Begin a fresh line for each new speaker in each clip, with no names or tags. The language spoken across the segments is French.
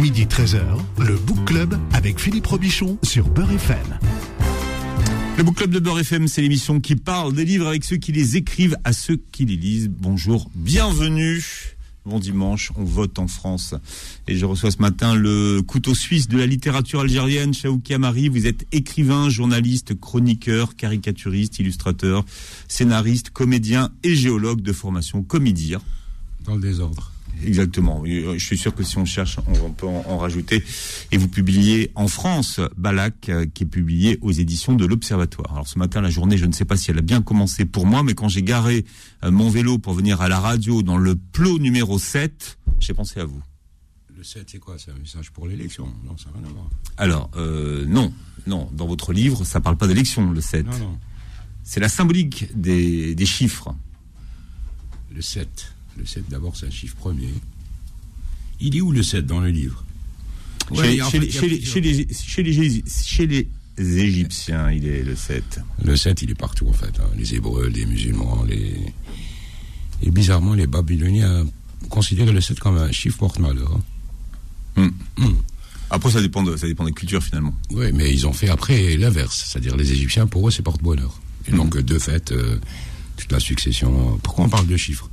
Midi 13h, le Book Club avec Philippe Robichon sur Beurre FM.
Le Book Club de Beurre FM, c'est l'émission qui parle des livres avec ceux qui les écrivent à ceux qui les lisent. Bonjour, bienvenue. Bon dimanche, on vote en France. Et je reçois ce matin le couteau suisse de la littérature algérienne, Chaouki Amari. Vous êtes écrivain, journaliste, chroniqueur, caricaturiste, illustrateur, scénariste, comédien et géologue de formation comédien.
Dans le désordre.
Exactement. Je suis sûr que si on cherche, on peut en, rajouter. Et vous publiez en France Balak, euh, qui est publié aux éditions de l'Observatoire. Alors ce matin, la journée, je ne sais pas si elle a bien commencé pour moi, mais quand j'ai garé euh, mon vélo pour venir à la radio dans le plot numéro 7, j'ai pensé à vous.
Le 7, c'est quoi? C'est un message pour l'élection? Non, ça n'a rien à voir.
Alors, euh, non, non. Dans votre livre, ça parle pas d'élection, le 7.
Non, non.
C'est la symbolique des, des chiffres.
Le 7. Le 7, d'abord, c'est un chiffre premier. Il est où le 7 dans le livre?
Chez, les, Égyptiens, il est le 7.
Le 7, il est partout, en fait. Hein. Les Hébreux, les musulmans, les... Et bizarrement, les Babyloniens considèrent le 7 comme un chiffre porte-malheur.
Hmm. Hmm. Après, ça dépend, de, ça dépend des cultures, finalement.
Oui, mais ils ont fait après l'inverse. C'est-à-dire, les Égyptiens, pour eux, c'est porte-bonheur. Et hmm. donc, de fait, euh, toute la succession... Pourquoi on parle de chiffres?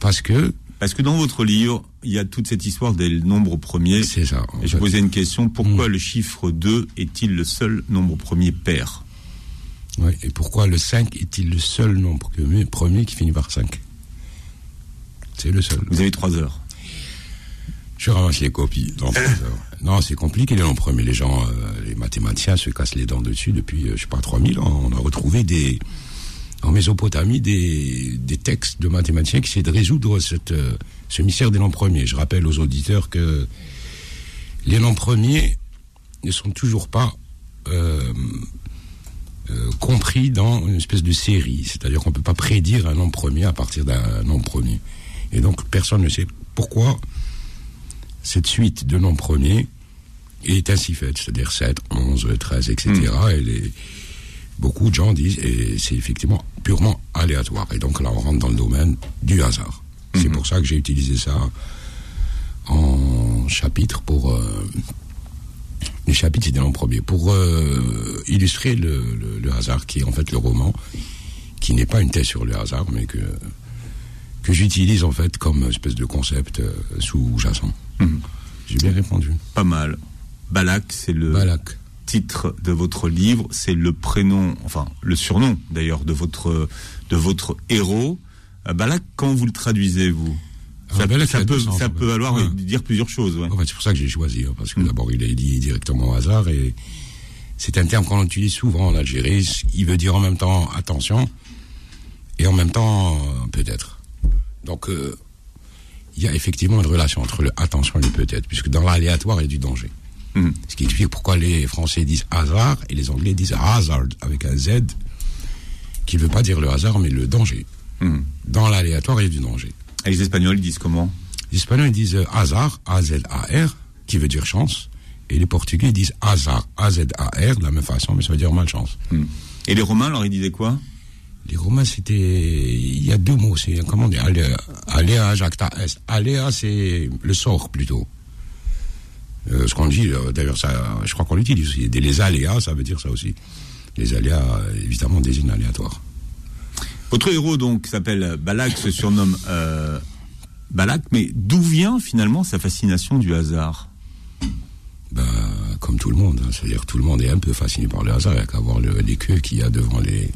Parce que
parce que dans votre livre, il y a toute cette histoire des nombres premiers.
C'est ça.
Et je posais une question pourquoi mm. le chiffre 2 est-il le seul nombre premier pair?
Oui, et pourquoi le 5 est-il le seul nombre premier qui finit par 5 C'est le seul.
Vous avez 3 heures.
Je ramasse les copies dans 3 heures. Non, c'est compliqué les nombres premiers. Les gens, euh, les mathématiciens se cassent les dents dessus depuis, euh, je sais pas, 3000 ans. On a retrouvé des en Mésopotamie des, textes de mathématiciens qui essaient de résoudre cette, euh, ce mystère des noms premiers. Je rappelle aux auditeurs que les noms premiers ne sont toujours pas euh, euh, compris dans une espèce de série. C'est-à-dire qu'on ne peut pas prédire un nom premier à partir d'un nom premier. Et donc personne ne sait pourquoi cette suite de noms premiers est ainsi faite. C'est-à-dire 7, 11, 13, etc. Et les, beaucoup de gens disent, et c'est effectivement purement aléatoire. Et donc là, on rentre dans le domaine du hasard. C'est mhm. pour ça que j'ai utilisé ça en chapitre pour... Euh, les chapitres, c'était en premier. Pour euh, illustrer le, hasard, qui est en fait le roman, qui n'est pas une thèse sur le hasard, mais que, que j'utilise en fait comme espèce de concept euh, sous-jacent. Mhm. J'ai bien répondu.
Pas mal. Balak, c'est le...
Balak
titre de votre livre, c'est le prénom, enfin le surnom d'ailleurs de votre de votre héros. Euh, Balak, quand vous le traduisez vous?
Ah,
ça, peut, ça peut valoir dire plusieurs choses. Ouais.
c'est pour ça que j'ai choisi, hein, parce que mm. d'abord il est dit directement au hasard et c'est un terme qu'on utilise souvent en Algérie. Il veut dire en même temps attention et en même temps euh, peut-être. Donc euh, il y a effectivement une relation entre le attention et le peut-être, puisque dans l'aléatoire il y a du danger. Mhm. Ce qui explique pourquoi les Français disent hasard et les Anglais disent hazard avec un Z qui ne veut pas dire le hasard mais le danger. Mhm. Dans l'aléatoire, il y a du danger.
Et les Espagnols ils disent comment?
Les Espagnols disent hasard, A-Z-A-R, qui veut dire chance. Et les Portugais disent hasard, A-Z-A-R, de la même façon, mais ça veut dire malchance.
Mhm. Et les Romains, alors, ils disaient quoi?
Les Romains, c'était. Il y a deux mots, c'est. Comment dire Aléa, jacta est. Aléa, c'est le sort plutôt. Euh, ce qu'on dit, euh, d'ailleurs, ça, je crois qu'on l'utilise aussi. Les aléas, ça veut dire ça aussi. Les aléas, évidemment, désignent aléatoires.
Votre héros, donc, s'appelle Balak, se surnomme euh, Balak, mais d'où vient finalement sa fascination du hasard?
Ben, Comme tout le monde. Hein. C'est-à-dire tout le monde est un peu fasciné par le hasard. Il n'y a qu'à voir les queues qu'il y a devant les,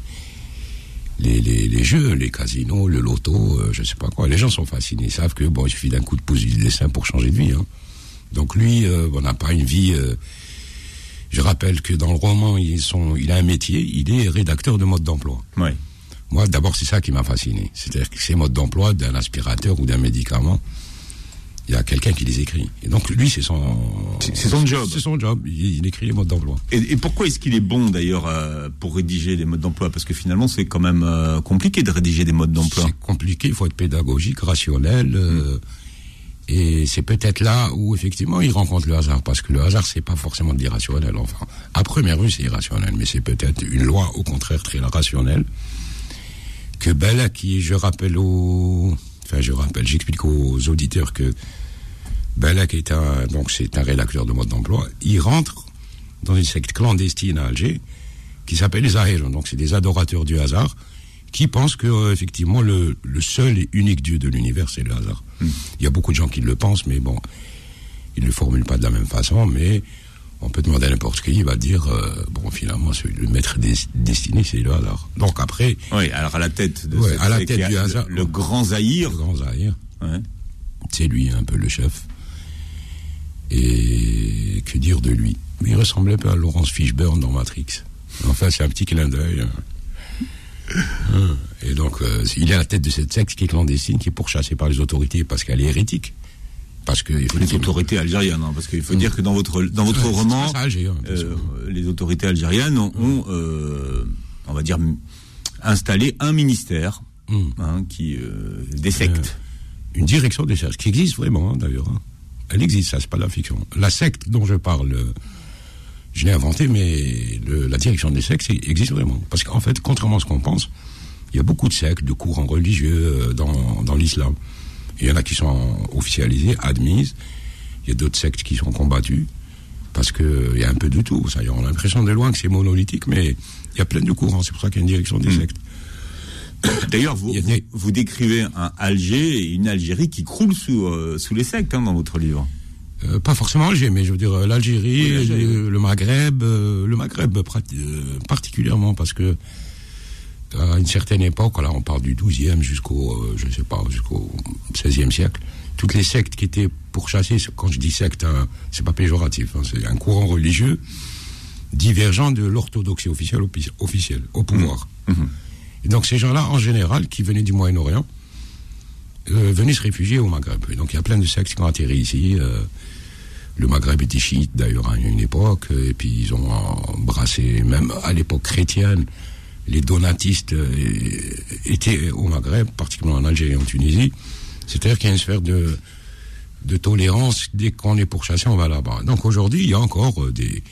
les, les, jeux, les casinos, le loto, je ne sais pas quoi. Les gens sont fascinés. Ils savent que, bon, il suffit d'un coup de pouce du dessin pour changer de vie. Hein. Donc lui, euh, on n'a pas une vie. Euh, je rappelle que dans le roman, ils sont, il a un métier, il est rédacteur de mode d'emploi. Moi, d'abord, c'est ça qui m'a fasciné. C'est-à-dire que ces modes d'emploi d'un aspirateur ou d'un médicament, il y a quelqu'un qui les écrit. Et donc, lui, c'est son...
C'est son job.
C'est son job. Il, écrit les modes d'emploi.
Et, pourquoi est-ce qu'il est bon, d'ailleurs, euh, pour rédiger des modes d'emploi? Parce que finalement, c'est quand même compliqué de rédiger des modes d'emploi.
C'est compliqué, il faut être pédagogique, rationnel. Mm. Et c'est peut-être là où effectivement il rencontre le hasard, parce que le hasard c'est pas forcément de l'irrationnel. Enfin, à première vue c'est irrationnel, mais c'est peut-être une loi au contraire très rationnelle. Que Bella, qui je rappelle aux, enfin je rappelle, j'explique aux auditeurs que Belek est un, donc c'est un rédacteur de mode d'emploi. Il rentre dans une secte clandestine à Alger qui s'appelle les Ahir. Donc c'est des adorateurs du hasard qui pensent que euh, effectivement le, le, seul et unique Dieu de l'univers c'est le hasard. Hmm. Il y a beaucoup de gens qui le pensent, mais bon, ils ne le formulent pas de la même façon. Mais on peut demander à n'importe qui, il va dire euh, bon finalement le maître des, destiné c'est le hasard. Donc après.
Oui, alors à la tête de
ouais, à la tête du hasard,
le, grand Zahir.
Le grand Zahir. Ouais. C'est lui un peu le chef. Et que dire de lui? Mais il ressemblait pas à Laurence Fishburne dans Matrix. Enfin, c'est un petit clin d'œil. Hein. Hein. Et donc, euh, il est à la tête de cette secte qui est clandestine, qui est pourchassée par les autorités parce qu'elle est hérétique. Parce que
les autorités algériennes, hein, parce qu'il faut dire que dans votre dans votre roman, euh, les autorités algériennes ont, euh, on va dire, installé un ministère mm. hein, qui des sectes,
une direction des sectes qui existe vraiment d'ailleurs. Elle existe, ça c'est pas de la fiction. La secte dont je parle, je l'ai inventé, mais la direction des sectes existe vraiment. Parce qu'en fait, contrairement à ce qu'on pense, il y a beaucoup de sectes, de courants religieux euh, dans, dans l'islam. Il y en a qui sont officialisés, admises. Il y a d'autres sectes qui sont combattues. Parce qu'il y a un peu de tout. Ça, on a l'impression de loin que c'est monolithique, mais il y a plein de courants. C'est pour ça qu'il y a une direction des hmm. sectes.
D'ailleurs, vous, vous, décrivez un Alger et une Algérie qui croulent sous, euh, sous les sectes hein, dans votre livre.
Euh, pas forcément Alger, mais je veux dire euh, l'Algérie, le, Maghreb, le Maghreb particulièrement parce que à une certaine époque, là on parle du 12e jusqu'au, je sais pas, jusqu'au 16e siècle, toutes les sectes qui étaient pourchassées, quand je dis secte, hein, c'est pas péjoratif, hein, c'est un courant religieux divergent de l'orthodoxie officielle, officielle au pouvoir. Mmh. Mmh. Et donc ces gens-là, en général, qui venaient du Moyen-Orient, euh, venaient se réfugier au Maghreb. Donc il y a plein de sectes qui ont atterri ici. Euh, le Maghreb était chiite d'ailleurs à une époque, et puis ils ont embrassé, même à l'époque chrétienne, les donatistes euh, étaient au Maghreb, particulièrement en Algérie et en Tunisie. C'est-à-dire qu'il y a une sphère de, de tolérance. Dès qu'on est pourchassé, on va là-bas. Donc aujourd'hui, il y a encore des,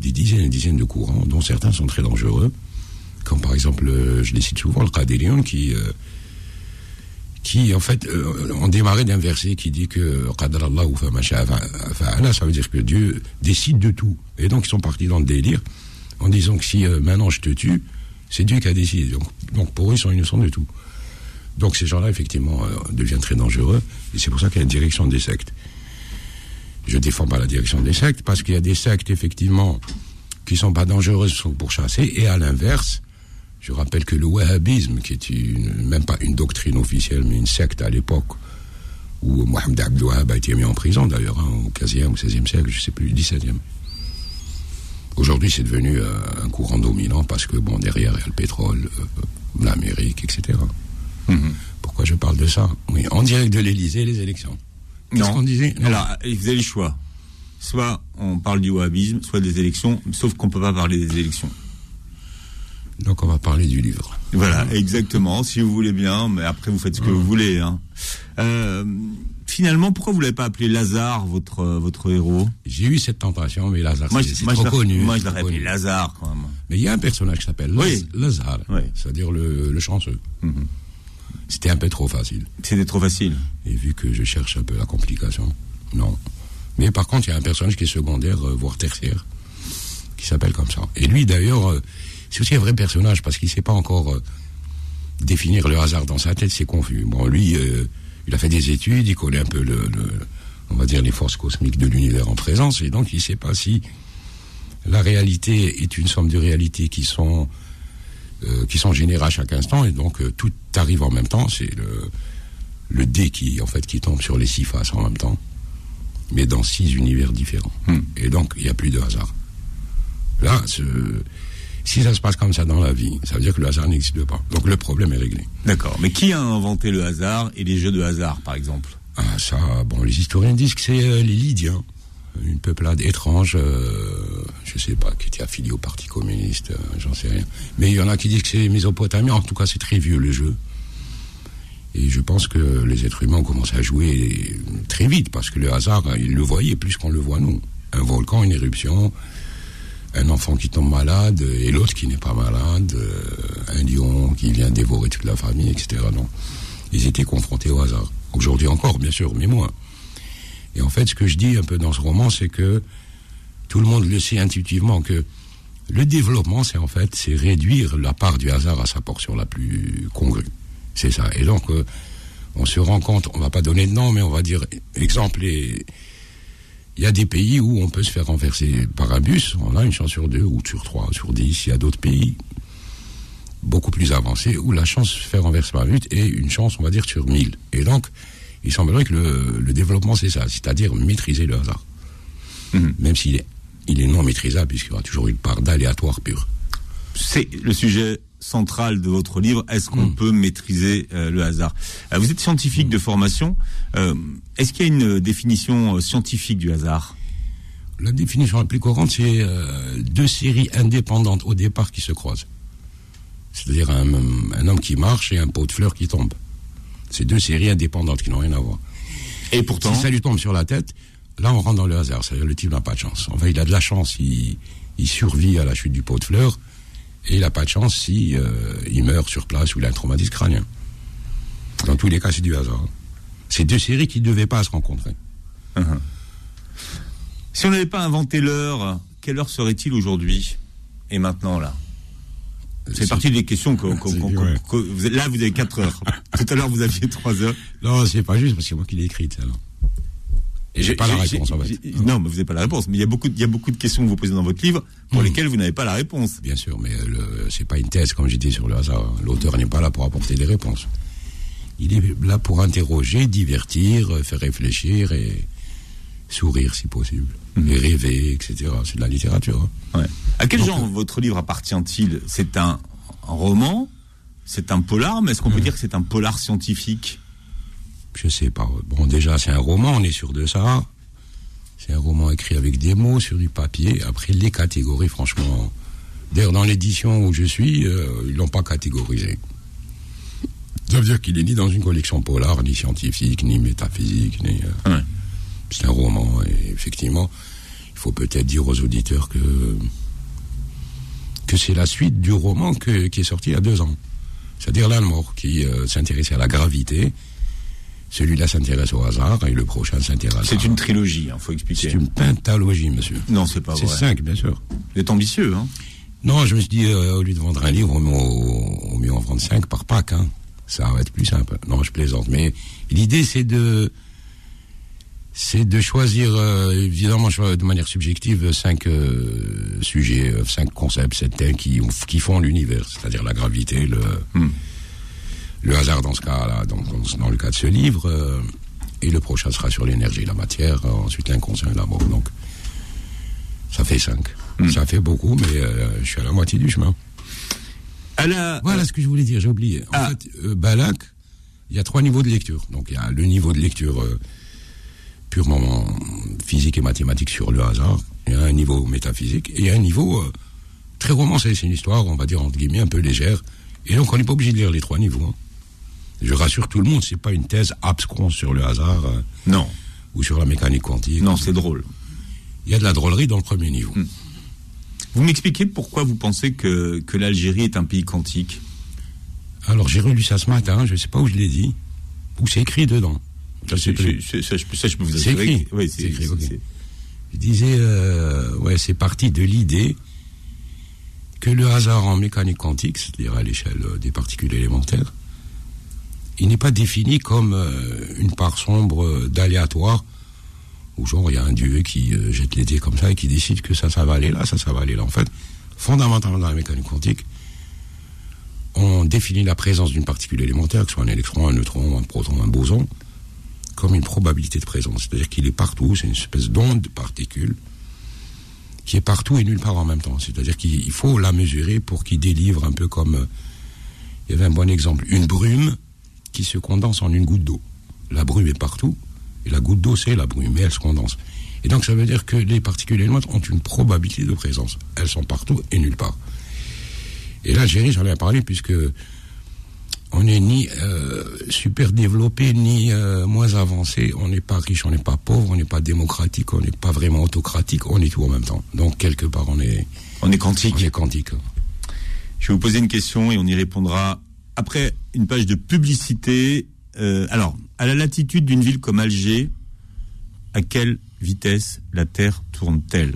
des dizaines et dizaines de courants, dont certains sont très dangereux comme par exemple, euh, je les cite souvent, le Qadirion, qui, euh, qui en fait, euh, ont démarré d'un verset qui dit que ça veut dire que Dieu décide de tout. Et donc ils sont partis dans le délire en disant que si maintenant je te tue, c'est Dieu qui a décidé. Donc, donc, pour eux, ils sont innocents de tout. Donc ces gens-là, effectivement, deviennent très dangereux. Et c'est pour ça qu'il y a une direction des sectes. Je défends pas la direction des sectes parce qu'il y a des sectes, effectivement, qui sont pas dangereuses pour chasser. Et à l'inverse, je rappelle que le wahhabisme, qui est une, même pas une doctrine officielle, mais une secte à l'époque, où Mohamed Abdel Wahhab a été mis en prison d'ailleurs, hein, au 15e ou 16e siècle, je ne sais plus, 17e. Aujourd'hui, c'est devenu euh, un courant dominant parce que, bon, derrière, il y a le pétrole, euh, l'Amérique, etc. Mhm. Pourquoi je parle de ça? Oui, en direct de l'Elysée, les élections.
Qu'est-ce qu'on disait? Alors, vous avez le choix. Soit on parle du wahhabisme, soit des élections, sauf qu'on ne peut pas parler des élections.
Donc on va parler du livre.
Voilà, exactement, si vous voulez bien, mais après vous faites ce que vous voulez. Hein. Euh, finalement, pourquoi vous l'avez pas appelé Lazare, votre votre héros?
J'ai eu cette tentation, mais Lazare, c'est trop connu.
Moi, je l'aurais appelé Lazare quand même.
Mais il y a un personnage qui s'appelle Lazare, c'est-à-dire le, le chanceux. Mhm. C'était un peu trop facile.
C'était trop facile.
Et vu que je cherche un peu la complication, non. Mais par contre, il y a un personnage qui est secondaire, euh, voire tertiaire, qui s'appelle comme ça. Et lui, d'ailleurs, euh, c'est aussi un vrai personnage parce qu'il ne sait pas encore euh, définir le hasard dans sa tête, c'est confus. Bon, lui, euh, il a fait des études, il connaît un peu le, on va dire les forces cosmiques de l'univers en présence, et donc il ne sait pas si la réalité est une somme de réalités qui sont euh, qui sont générées à chaque instant, et donc tout arrive en même temps. C'est le le dé qui en fait qui tombe sur les six faces en même temps, mais dans six univers différents. Hmm. Et donc il n'y a plus de hasard. Là, ce, si ça se passe comme ça dans la vie, ça veut dire que le hasard n'existe pas. Donc le problème est réglé.
D'accord. Mais qui a inventé le hasard et les jeux de hasard, par exemple?
Ah, ça, bon, les historiens disent que c'est euh, les Lydiens. Une peuplade étrange, euh, je sais pas, qui était affiliée au Parti communiste, euh, j'en sais rien. Mais il y en a qui disent que c'est les Mésopotamiens. En tout cas, c'est très vieux le jeu. Et je pense que les êtres humains ont commencé à jouer très vite, parce que le hasard, ils le voyaient plus qu'on le voit nous. Un volcan, une éruption, un enfant qui tombe malade et l'autre qui n'est pas malade, euh, un lion qui vient dévorer toute la famille, etc. Non. Ils étaient confrontés au hasard. Aujourd'hui encore, bien sûr, mais moins. Et en fait, ce que je dis un peu dans ce roman, c'est que tout le monde le sait intuitivement que le développement, c'est en fait, c'est réduire la part du hasard à sa portion la plus congrue. C'est ça. Et donc, euh, on se rend compte, on va pas donner de nom, mais on va dire, exemple, il y a des pays où on peut se faire renverser par un bus, on a une chance sur deux, ou sur trois, sur dix. Il y a d'autres pays beaucoup plus avancés où la chance de se faire renverser par un bus est une chance, on va dire, sur mille. Et donc, il semblerait que le, développement, c'est ça, c'est-à-dire maîtriser le hasard. Mhm. Même s'il est il est non maîtrisable puisqu'il y aura toujours une part d'aléatoire pur.
C'est le sujet central de votre livre. Est-ce qu'on mm. peut maîtriser euh, le hasard? Euh, Vous êtes scientifique de formation. Euh, est-ce qu'il y a une définition scientifique du hasard?
La définition la plus courante, c'est deux séries indépendantes au départ qui se croisent. C'est-à-dire un, un, homme qui marche et un pot de fleurs qui tombe. C'est deux séries indépendantes qui n'ont rien à voir.
Et pourtant,
si ça lui tombe sur la tête, Là, on rentre dans le hasard. C'est-à-dire le type n'a pas de chance. Enfin, il a de la chance, il, survit à la chute du pot de fleurs, et il n'a pas de chance si euh, il meurt sur place ou il a un traumatisme crânien. Dans tous les cas, c'est du hasard. C'est deux séries qui ne devaient pas se rencontrer. Uh-huh.
Si on n'avait pas inventé l'heure, quelle heure serait-il aujourd'hui et maintenant là? C'est partie des questions que, là vous avez 4 heures. Tout à l'heure vous aviez 3 heures.
Non, c'est pas juste parce que c'est moi qui l'ai écrite. Alors. Et j'ai pas la réponse en fait.
Non, mais vous n'avez pas la réponse. Mais il y a beaucoup, il y a beaucoup de questions que vous posez dans votre livre pour hmm. lesquelles vous n'avez pas la réponse.
Bien sûr, mais ce c'est pas une thèse comme j'ai dit sur le hasard. L'auteur n'est pas là pour apporter des réponses. Il est là pour interroger, divertir, faire réfléchir et sourire si possible, et rêver, etc. C'est de la littérature.
Hein. Ouais. À quel genre votre livre appartient-il? C'est un, roman, c'est un polar, mais est-ce qu'on peut hmm. dire que c'est un polar scientifique?
Je sais pas. Bon, déjà, c'est un roman, on est sûr de ça. C'est un roman écrit avec des mots sur du papier. Après, les catégories, franchement. D'ailleurs, dans l'édition où je suis, euh, ils l'ont pas catégorisé. Ça veut dire qu'il est ni dans une collection polar, ni scientifique, ni métaphysique, ni. Euh, c'est un roman. Et effectivement, il faut peut-être dire aux auditeurs que que c'est la suite du roman qui est sorti il y a deux ans. C'est-à-dire l'Almor, qui euh, s'intéressait à la gravité celui-là s'intéresse au hasard et le prochain s'intéresse.
C'est une trilogie, il hein, faut expliquer.
C'est une pentalogie, monsieur.
Non, c'est pas vrai.
C'est cinq, bien sûr.
Vous êtes ambitieux, hein
Non, je me suis dit, euh, au lieu de vendre un livre, au mieux en vendre cinq par pack, hein. Ça va être plus simple. Non, je plaisante. Mais l'idée, c'est de, c'est de choisir, euh, évidemment, de manière subjective, cinq euh, sujets, cinq concepts, sept thèmes qui, qui font l'univers, c'est-à-dire la gravité, le. Hmm le hasard dans ce cas-là, dans, dans, le cas de ce livre, euh, et le prochain sera sur l'énergie, la matière, euh, ensuite l'inconscient et l'amour. Donc, ça fait cinq. Hmm. Ça fait beaucoup, mais euh, je suis à la moitié du chemin. voilà ce que je voulais dire, j'ai oublié. En ah. fait, Balak, il y a trois niveaux de lecture. Donc, il y a le niveau de lecture purement physique et mathématique sur le hasard, il y a un niveau métaphysique, et il y a un niveau très romancé. C'est une histoire, on va dire, entre guillemets, un peu légère. Et donc, on n'est pas obligé de lire les trois niveaux. Hein. Je rassure tout le monde, c'est pas une thèse abscon sur le hasard. Euh,
non.
Ou sur la mécanique quantique.
Non, c'est drôle.
Il y a de la drôlerie dans le premier niveau. Hmm.
Vous m'expliquez pourquoi vous pensez que, que l'Algérie est un pays quantique?
Alors, j'ai relu ça ce matin, je ne sais pas où je l'ai dit. Où c'est écrit dedans.
Ça, je, peux vous
C'est écrit. Oui, c'est écrit. Je disais, euh, ouais, c'est parti de l'idée que le hasard en mécanique quantique, c'est-à-dire à l'échelle des particules élémentaires, il n'est pas défini comme euh, une part sombre d'aléatoire, où genre il y a un dieu qui euh, jette les dés comme ça et qui décide que ça, ça va aller là, ça, ça va aller là. En fait, fondamentalement dans la mécanique quantique, on définit la présence d'une particule élémentaire, que ce soit un électron, un neutron, un proton, un boson, comme une probabilité de présence. C'est-à-dire qu'il est partout, c'est une espèce d'onde de particule qui est partout et nulle part en même temps. C'est-à-dire qu'il faut la mesurer pour qu'il délivre un peu comme... Euh, il y avait un bon exemple, une brume qui se condense en une goutte d'eau. La brume est partout, et la goutte d'eau, c'est la brume, mais elle se condense. Et donc, ça veut dire que les particules élémentaires ont une probabilité de présence. Elles sont partout et nulle part. Et là, l'Algérie, j'en ai parlé, puisque on n'est ni euh, super développé, ni euh, moins avancé. On n'est pas riche, on n'est pas pauvre, on n'est pas démocratique, on n'est pas vraiment autocratique, on est tout en même temps. Donc, quelque part, on est...
On est quantique.
On est quantique.
Je vais vous poser une question et on y répondra après une page de publicité, euh, alors, à la latitude d'une ville comme Alger, à quelle vitesse la Terre tourne-t-elle?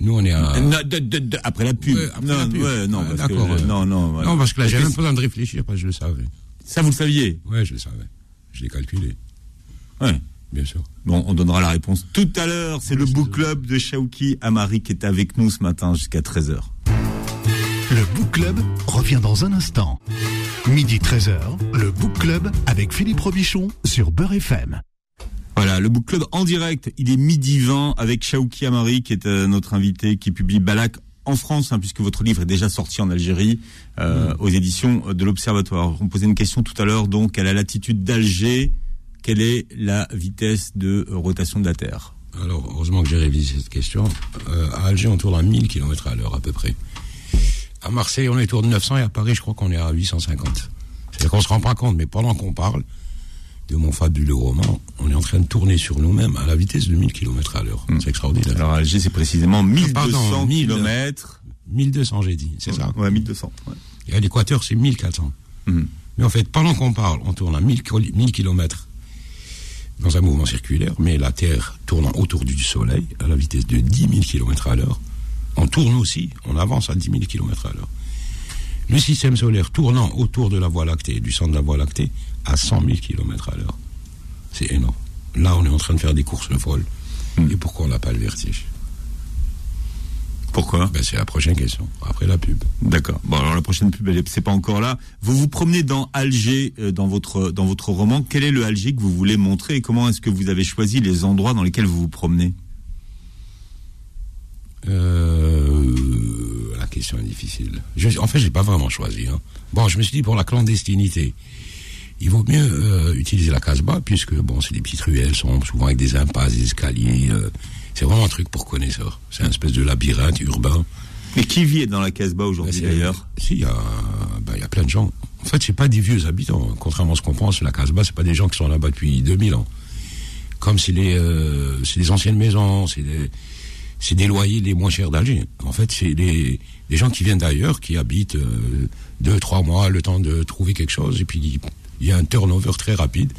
Nous, on est à.
Non, de- de- de- après la pub.
Ouais, après
non,
la pub.
ouais, non, parce que
d'accord,
non, non, voilà.
Non, parce que là, j'ai même pas besoin de réfléchir, parce que je le savais.
Ça, vous le saviez?
Ouais, je le savais. Je l'ai calculé,
Ouais.
bien sûr.
Bon, on donnera la réponse tout à l'heure. C'est le book club de Shaouki Amari qui est avec nous ce matin jusqu'à 13h.
Le Book Club revient dans un instant. Midi 13h, le Book Club avec Philippe Robichon sur Beurre FM.
Voilà, le book club en direct, il est midi 20 avec Shaouki Amari qui est euh, notre invité qui publie Balak en France, hein, puisque votre livre est déjà sorti en Algérie euh, aux éditions de l'Observatoire. On posait une question tout à l'heure, donc à la latitude d'Alger, quelle est la vitesse de rotation de la Terre?
Alors, heureusement que j'ai révisé cette question. Euh, à Alger, on tourne à 1000 km à l'heure, à peu près. À Marseille, on est autour de 900 et à Paris, je crois qu'on est à 850. C'est-à-dire qu'on se rend pas compte, mais pendant qu'on parle de mon fabuleux roman, on est en train de tourner sur nous-mêmes à la vitesse de 1000 km à l'heure. C'est extraordinaire.
Alors à Alger, c'est précisément 1200
pardon, 1000.
km.
1200, j'ai dit, c'est ça.
Ouais, 1200. ouais.
Et à l'équateur, c'est 1400.
Mhm.
Mais en fait, pendant qu'on parle, on tourne à 1000, kil- 1000 km dans un mouvement circulaire, mais la Terre tournant autour du Soleil à la vitesse de 10 000 km à l'heure, on tourne aussi, on avance à 10 000 km à l'heure. Le système solaire tournant autour de la Voie lactée, du centre de la Voie lactée, à 100 000 km à l'heure. C'est énorme. Là, on est en train de faire des courses folles.
Mm.
Et pourquoi on n'a pas le vertige?
Pourquoi?
Ben, C'est la prochaine question, après la pub.
D'accord. Bon, alors la prochaine pub, elle est- c'est pas encore là. Vous vous promenez dans Alger euh, dans votre dans votre roman. Quel est le Alger que vous voulez montrer et comment est-ce que vous avez choisi les endroits dans lesquels vous vous promenez?
Euh, question est difficile. Je- en fait, j'ai pas vraiment choisi. hein. Bon, je me suis dit pour la clandestinité, il vaut mieux euh, utiliser la Casbah puisque bon, c'est des petites ruelles, sont souvent avec des impasses, des escaliers. euh, c'est vraiment un truc pour connaisseurs. C'est un espèce de labyrinthe urbain.
Mais qui vit dans la Casbah aujourd'hui
C'est-
d'ailleurs?
Si, il y a, ben, y a plein de gens. En fait, c'est pas des vieux habitants. Contrairement à ce qu'on pense, la Casbah, c'est pas des gens qui sont là-bas depuis 2000 ans. Comme c'est les, euh, c'est des anciennes maisons, c'est des, c'est des loyers les moins chers d'Alger. En fait, c'est des, des gens qui viennent d'ailleurs, qui habitent euh, deux, trois mois, le temps de trouver quelque chose, et puis il y a un turnover très rapide.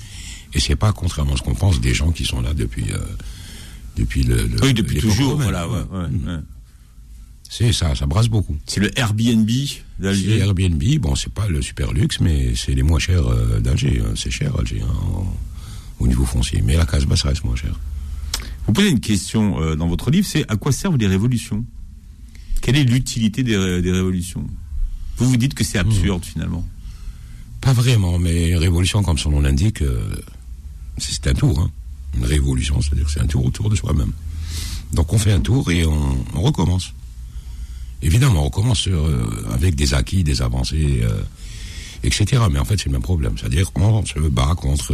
Et c'est pas, contrairement à ce qu'on pense, des gens qui sont là depuis, euh, depuis le, le-
Oui, depuis toujours. Voilà, ouais, ouais, ouais.
C'est ça, ça brasse beaucoup.
C'est le Airbnb
C'est
d'Alger.
Airbnb, bon, c'est pas le super luxe, mais c'est les moins chers euh, d'Alger. hein. C'est cher, Alger, hein, en- au niveau foncier. Mais la Casbah, ça reste moins cher.
Vous posez une question euh, dans votre livre, c'est à quoi servent les révolutions? Quelle est l'utilité des, ré- des révolutions? Vous vous dites que c'est absurde finalement.
Pas vraiment, mais révolution, comme son nom l'indique, euh, c'est un tour. hein. Une révolution, c'est-à-dire que c'est un tour autour de soi-même. Donc on fait un tour et on, on recommence. Évidemment, on recommence sur, euh, avec des acquis, des avancées, etc. Mais en fait, c'est le même problème. C'est-à-dire qu'on se bat contre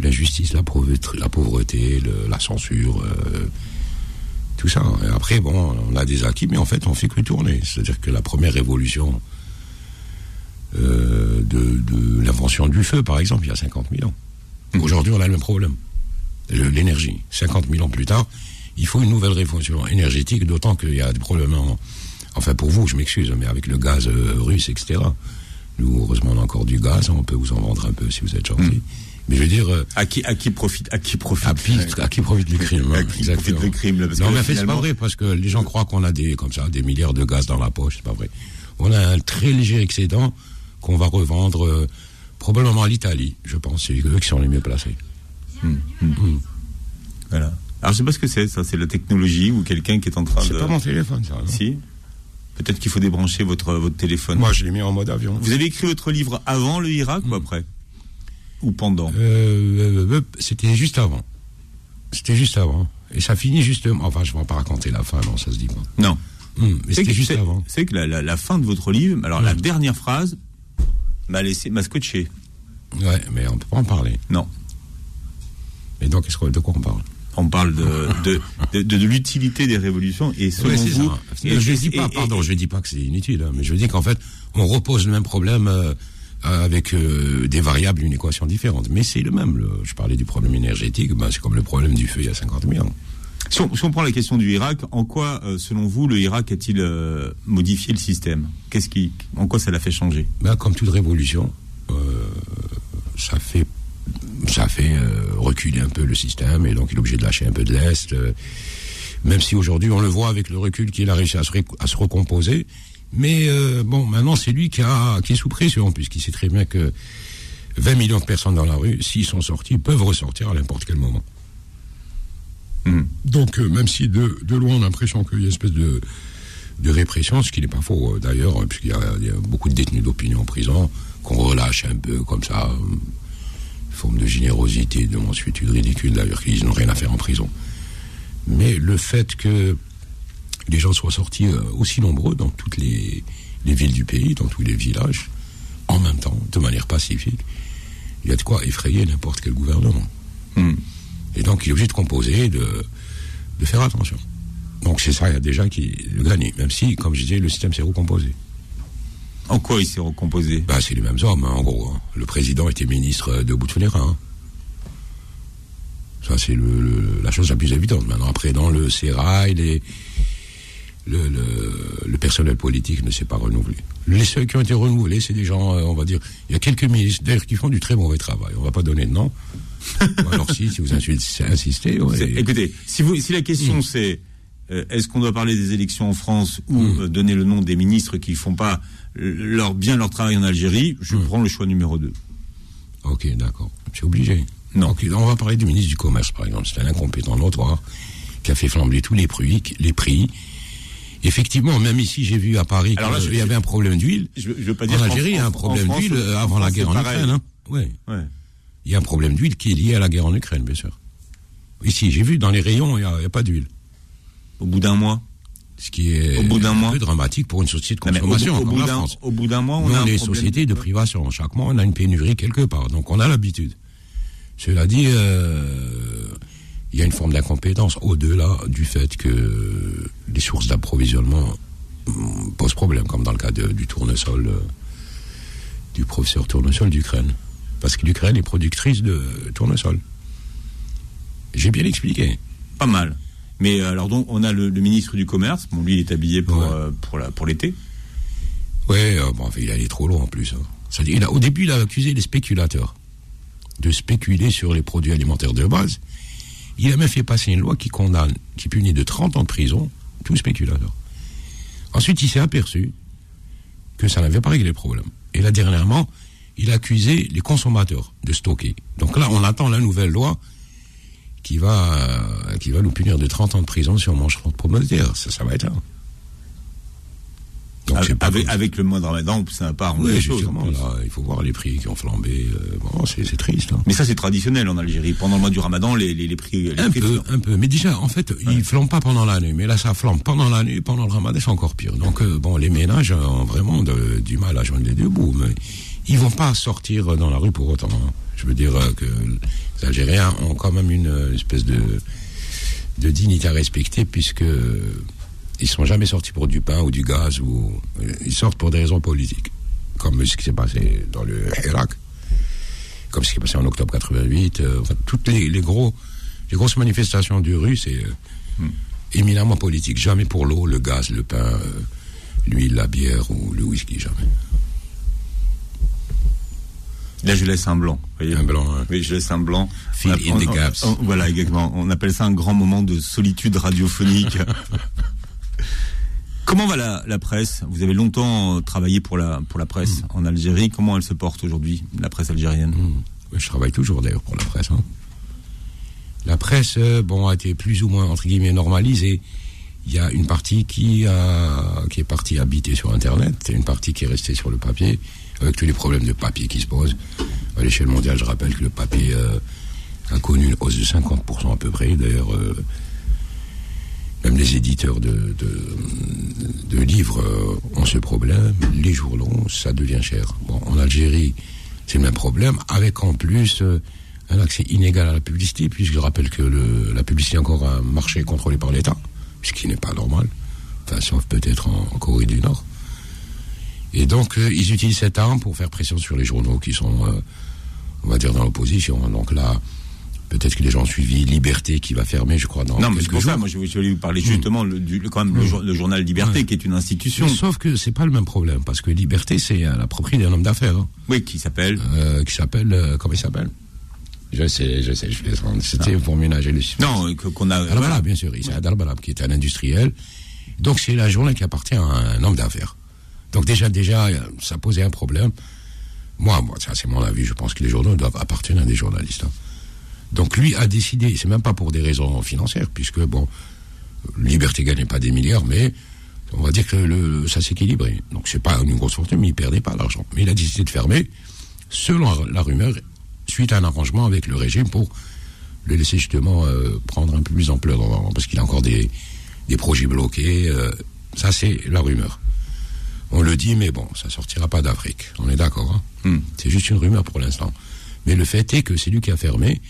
l'injustice, la pauvreté, la, pauvreté, le- la censure, euh, tout ça. Et après, bon, on a des acquis, mais en fait, on fait que tourner. C'est-à-dire que la première révolution euh, de, de l'invention du feu, par exemple, il y a 50 000 ans. Aujourd'hui, on a le même problème. L'énergie. 50 000 ans plus tard, il faut une nouvelle révolution énergétique, d'autant qu'il y a des problèmes. en- Enfin, pour vous, je m'excuse, mais avec le gaz euh, russe, etc. Nous, heureusement, on a encore du gaz, on peut vous en vendre un peu si vous êtes gentil. Mais je veux dire, euh,
À qui, à qui profite À qui profite
à, qui- à qui profite du crime
À qui
exactement.
profite le crime là, parce
Non,
que
mais en fait, c'est pas vrai, parce que les gens croient qu'on a des, comme ça, des milliards de gaz dans la poche, c'est pas vrai. On a un très léger excédent qu'on va revendre euh, probablement à l'Italie, je pense. C'est eux qui sont les mieux placés.
Voilà. Alors je sais pas ce que c'est, ça, c'est la technologie ou quelqu'un qui est en train
C'est
de.
pas mon téléphone, ça. non
Si. Peut-être qu'il faut débrancher votre votre téléphone.
Moi, je l'ai mis en mode avion.
Vous avez écrit votre livre avant le Irak ou après? Ou pendant
Euh, euh, euh, c'était juste avant. C'était juste avant. Et ça finit justement. Enfin, je ne vais pas raconter la fin, non, ça se dit pas.
Non.
Hum, mais c'était juste avant.
c'est que la, la- la fin de votre livre, alors la dernière phrase m'a laissé, m'a scotché.
Ouais, mais on peut pas en parler.
Non.
Et donc, de quoi on parle?
On parle de, de, de, de- de l'utilité des révolutions et selon
c'est
vous.
ça.
et-
je
et-
dis pas,
et-
pardon, je dis pas que c'est inutile, hein, mais je dis qu'en fait, on repose le même problème euh, avec euh, des variables, une équation différente. Mais c'est le même. le- je parlais du problème énergétique, ben, c'est comme le problème du feu il y a 50 000 ans.
Si on, si on prend la question du Irak, en quoi, euh, selon vous, le Irak a-t-il euh, modifié le système? Qu'est-ce qui, en quoi ça l'a fait changer?
Ben, comme toute révolution, euh, ça fait ça fait euh, reculer un peu le système et donc il est obligé de lâcher un peu de l'Est. Euh, même si aujourd'hui on le voit avec le recul qu'il a réussi à se, à se recomposer. Mais euh, bon, maintenant c'est lui qui, a, qui est sous pression puisqu'il sait très bien que 20 millions de personnes dans la rue, s'ils sont sortis, peuvent ressortir à n'importe quel moment. Hmm. Donc même si de, de loin on a l'impression qu'il y a une espèce de, de répression, ce qui n'est pas faux d'ailleurs, puisqu'il y, y, a beaucoup de détenus d'opinion en prison qu'on relâche un peu comme ça forme de générosité, de mansuétude ridicule d'ailleurs, qu'ils n'ont rien à faire en prison. Mais le fait que les gens soient sortis euh, aussi nombreux dans toutes les, villes du pays, dans tous les villages, en même temps, de manière pacifique, il y a de quoi effrayer n'importe quel gouvernement. Hmm. Et donc il est obligé de composer, de, de faire attention. Donc c'est ça, il y a déjà qui gagné, même si, comme je disais, le système s'est recomposé.
En quoi il s'est recomposé?
Bah, C'est les mêmes hommes, hein, en gros. Hein. Le président était ministre de Bouteflika. Hein. Ça, c'est la chose la plus évidente. Maintenant, après, dans le Sérail, les, le, le, personnel politique ne s'est pas renouvelé. Les seuls qui ont été renouvelés, c'est des gens, euh, on va dire, il y a quelques ministres, d'ailleurs, qui font du très mauvais travail. On va pas donner de nom. alors si, si vous insistez,
Écoutez, si, vous, si la question mm. c'est euh, est-ce qu'on doit parler des élections en France ou mm. euh, donner le nom des ministres qui font pas leur, bien leur travail en Algérie, je hmm. prends le choix numéro 2.
Ok, d'accord. C'est obligé.
Non.
on va parler du ministre du Commerce, par exemple. C'est un incompétent notoire qui a fait flamber tous les prix. Les prix. Effectivement, même ici, j'ai vu à Paris qu'il y avait un problème d'huile.
Je, veux pas dire
en Algérie, il y a un problème d'huile avant la guerre en Ukraine. Hein. Ouais. Il y a un problème d'huile qui est lié à la guerre en Ukraine, bien sûr. Ici, j'ai vu dans les rayons, il n'y a, a, pas d'huile.
Au bout d'un mois
ce qui est un peu dramatique pour une société de consommation
au, bout,
la.
Au bout d'un mois,
on a une société de privation. Chaque mois, on a une pénurie quelque part. Donc, on a l'habitude. Cela dit, euh, il y a une forme d'incompétence au-delà du fait que les sources d'approvisionnement hum, posent problème, comme dans le cas du tournesol, euh, du professeur tournesol d'Ukraine. Parce que l'Ukraine est productrice de tournesol. J'ai bien expliqué.
Pas mal. Mais euh, alors donc on a le, ministre du commerce. Bon, lui il est habillé pour euh, pour la pour l'été.
Ouais, euh, bon, il allait trop loin en plus. Hein. il a, au début, il a accusé les spéculateurs de spéculer sur les produits alimentaires de base. Il a même fait passer une loi qui condamne, qui punit de 30 ans de prison tout spéculateur. Ensuite, il s'est aperçu que ça n'avait pas réglé le problème. Et là, dernièrement, il a accusé les consommateurs de stocker. Donc là, on attend la nouvelle loi qui va, qui va nous punir de 30 ans de prison si on mange trop de pommes de terre. Ça, ça va être là.
Donc, avec, avec, le mois de ramadan, ça pas arrangé les choses.
Là, il faut voir les prix qui ont flambé. Euh, bon, c'est triste. Hein.
Mais ça, c'est traditionnel en Algérie. Pendant le mois du ramadan, les, les, les prix. Les
un peu, un peu. Mais déjà, en fait, ils flambent pas pendant la nuit. Mais là, ça flambe pendant la nuit. Pendant le ramadan, c'est encore pire. Donc, euh, bon, les ménages ont vraiment de, du mal à joindre les deux bouts. Mais ils vont pas sortir dans la rue pour autant. Hein. Je veux dire euh, que les Algériens ont quand même une espèce de, de dignité à respecter puisque ils sont jamais sortis pour du pain ou du gaz ou ils sortent pour des raisons politiques, comme ce qui s'est passé dans le Irak, comme ce qui s'est passé en octobre 88. Euh, enfin, toutes les, les, gros, les grosses manifestations du rue, c'est euh, hmm. éminemment politique. Jamais pour l'eau, le gaz, le pain, l'huile, la bière ou le whisky, jamais.
Là, je laisse un blanc.
Un blanc. Hein.
Oui, je laisse un blanc.
Fill in the gaps.
voilà, exactement. On appelle ça un grand moment de solitude radiophonique. Comment va la, la, presse? Vous avez longtemps travaillé pour la, pour la presse mm. en Algérie. Comment elle se porte aujourd'hui, la presse algérienne?
Mm. Je travaille toujours d'ailleurs pour la presse. Hein. La presse, euh, bon, a été plus ou moins, entre guillemets, normalisée. Il y a une partie qui, a, qui est partie habiter sur Internet, et une partie qui est restée sur le papier avec tous les problèmes de papier qui se posent. À l'échelle mondiale, je rappelle que le papier euh, a connu une hausse de 50% à peu près. D'ailleurs, euh, même les éditeurs de, de, livres euh, ont ce problème. Les journaux, ça devient cher. En Algérie, c'est le même problème, avec en plus un accès inégal à la publicité, puisque je rappelle que la publicité est encore un marché contrôlé par l'État, ce qui n'est pas normal. Enfin, sauf peut-être en Corée du Nord. Et donc, euh, ils utilisent cette arme pour faire pression sur les journaux qui sont, euh, on va dire, dans l'opposition. Donc là, peut-être que les gens ont suivi Liberté qui va fermer, je crois, dans
Non, mais c'est pour ça, moi je voulais vous parler justement le, du, quand même le, journal Liberté, qui est une institution.
sauf que c'est pas le même problème, parce que Liberté, c'est la propriété d'un homme d'affaires. Hein.
Oui, qui s'appelle
euh, Qui s'appelle, comment il s'appelle? Je sais, je sais, je plaisante. C'était pour ménager le suspense.
Non, qu'on a.
Darbalab, bien sûr, Issa Darbalab, qui est un industriel. Donc c'est la journée qui appartient à un homme d'affaires. Donc déjà, déjà, euh, ça posait un problème. Moi, moi ça c'est mon avis, je pense que les journaux doivent appartenir à des journalistes. hein. Donc lui a décidé, c'est même pas pour des raisons financières, puisque bon, Liberté gagnait pas des milliards, mais on va dire que le, ça s'équilibrait. Donc c'est pas une grosse fortune, mais il perdait pas l'argent. Mais il a décidé de fermer, selon la rumeur, suite à un arrangement avec le régime pour le laisser justement euh, prendre un peu plus d'ampleur, parce qu'il a encore des, des projets bloqués. euh, ça, c'est la rumeur. On le dit, mais bon, ça sortira pas d'Afrique. On est d'accord. hein
Hmm.
C'est juste une rumeur pour l'instant. Mais le fait est que c'est lui qui a fermé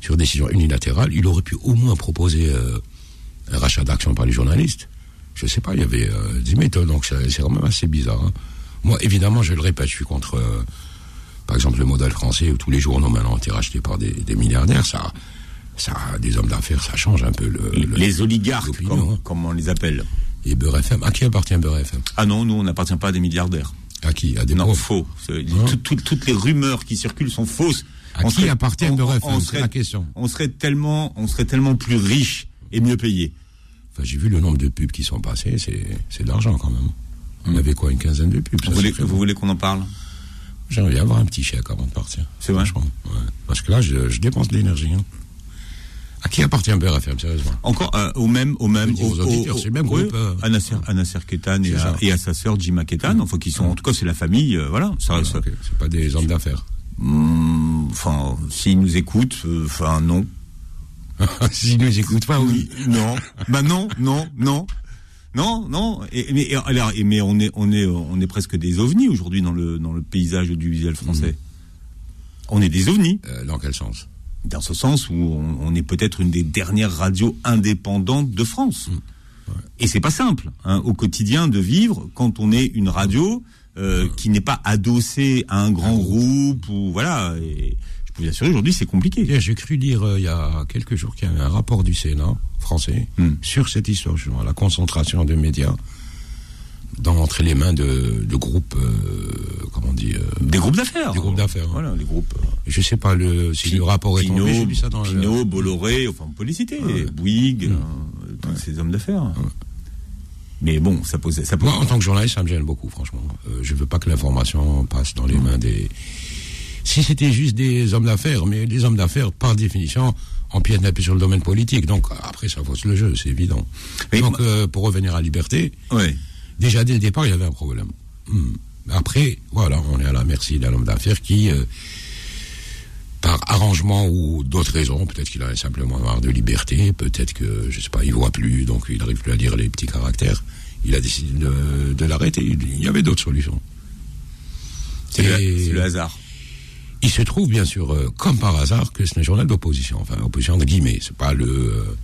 sur décision unilatérale. Il aurait pu au moins proposer euh, un rachat d'actions par les journalistes. Je sais pas, il y avait euh, des méthodes, donc c'est quand même assez bizarre. hein. Moi, évidemment, je le répète, je suis contre, euh, par exemple, le modèle français où tous les journaux maintenant ont été rachetés par des, des milliardaires. Ça, ça, des hommes d'affaires, ça change un peu le. le-
Les oligarques, comme,
hein.
comme on les appelle.
Et Beurre FM, à qui appartient Beurre FM
Ah non, nous, on n'appartient pas à des milliardaires.
À qui? À des
Non,
pauvres
faux.
Hein?
tout- tout- toutes les rumeurs qui circulent sont fausses.
À
On
qui
serait-
appartient
on-
Beurre
on
C'est
serait-
la question.
On serait tellement, on serait tellement plus riches et mieux payés.
Enfin, j'ai vu le nombre de pubs qui sont passés, c'est c'est de l'argent quand même. On avait quoi, une quinzaine de pubs
Vous voulez, vous
bon.
voulez qu'on en parle?
J'aimerais bien avoir un petit chèque avant de partir.
C'est vrai?
Ouais. Parce que là, je, je dépense de l'énergie. hein. À qui appartient Beurre FM, sérieusement?
Encore euh, au même, au même,
aux auditeurs, c'est le même groupe, euh.
à Nasser, à Nasser Ketan et à, et à sa sœur Jima Ketan. Enfin, qui sont, en tout cas, c'est la famille. euh, voilà. Ça,
Voilà,
ça-
ok. C'est pas des hommes d'affaires.
Enfin, s'ils nous écoutent, euh, enfin non.
S'ils nous écoutent pas, oui.
Non. bah non, non, non. Non, non. Et, mais, alors, et- mais on est, on est, on est presque des ovnis aujourd'hui dans le, dans le paysage audiovisuel français. On est des ovnis.
Euh, dans quel sens?
Dans ce sens où on, on est peut-être une des dernières radios indépendantes de France. Et c'est pas simple, hein, au quotidien, de vivre quand on est une radio euh, qui n'est pas adossée à un grand groupe ou voilà. Et je peux vous assurer, aujourd'hui, c'est compliqué.
J'ai cru lire euh, il y a quelques jours qu'il y avait un rapport du Sénat français
Hmm.
sur cette histoire, justement, la concentration de médias dans, entre les mains de, de groupes, euh, comment on dit, euh,
Des groupes d'affaires.
Des groupes d'affaires.
Voilà, des groupes.
je sais pas le, si le rapport est tombé, lu ça dans le-
Pinault, Bolloré, enfin, on peut les citer, Bouygues, euh, tous ces hommes d'affaires. Mais bon, ça pose, ça pose.
Moi, en tant que journaliste, ça me gêne beaucoup, franchement. Euh, je veux pas que l'information passe dans les mains des. Si c'était juste des hommes d'affaires, mais les hommes d'affaires, par définition, empiètent un peu sur le domaine politique. Donc après, ça fausse le jeu, c'est évident.
Mais
Donc, euh, pour revenir à Liberté,
Ouais.
déjà dès le départ, il y avait un problème. Hmm. Après, voilà, on est à la merci d'un homme d'affaires qui, euh, par arrangement ou d'autres raisons, peut-être qu'il a simplement marre de liberté, peut-être que, je sais pas, il voit plus, donc il n'arrive plus à lire les petits caractères. Il a décidé de, de l'arrêter. Il y avait d'autres solutions.
C'est le, hasard.
il se trouve bien sûr, euh, comme par hasard, que c'est un journal d'opposition, enfin opposition de guillemets, c'est pas le. euh,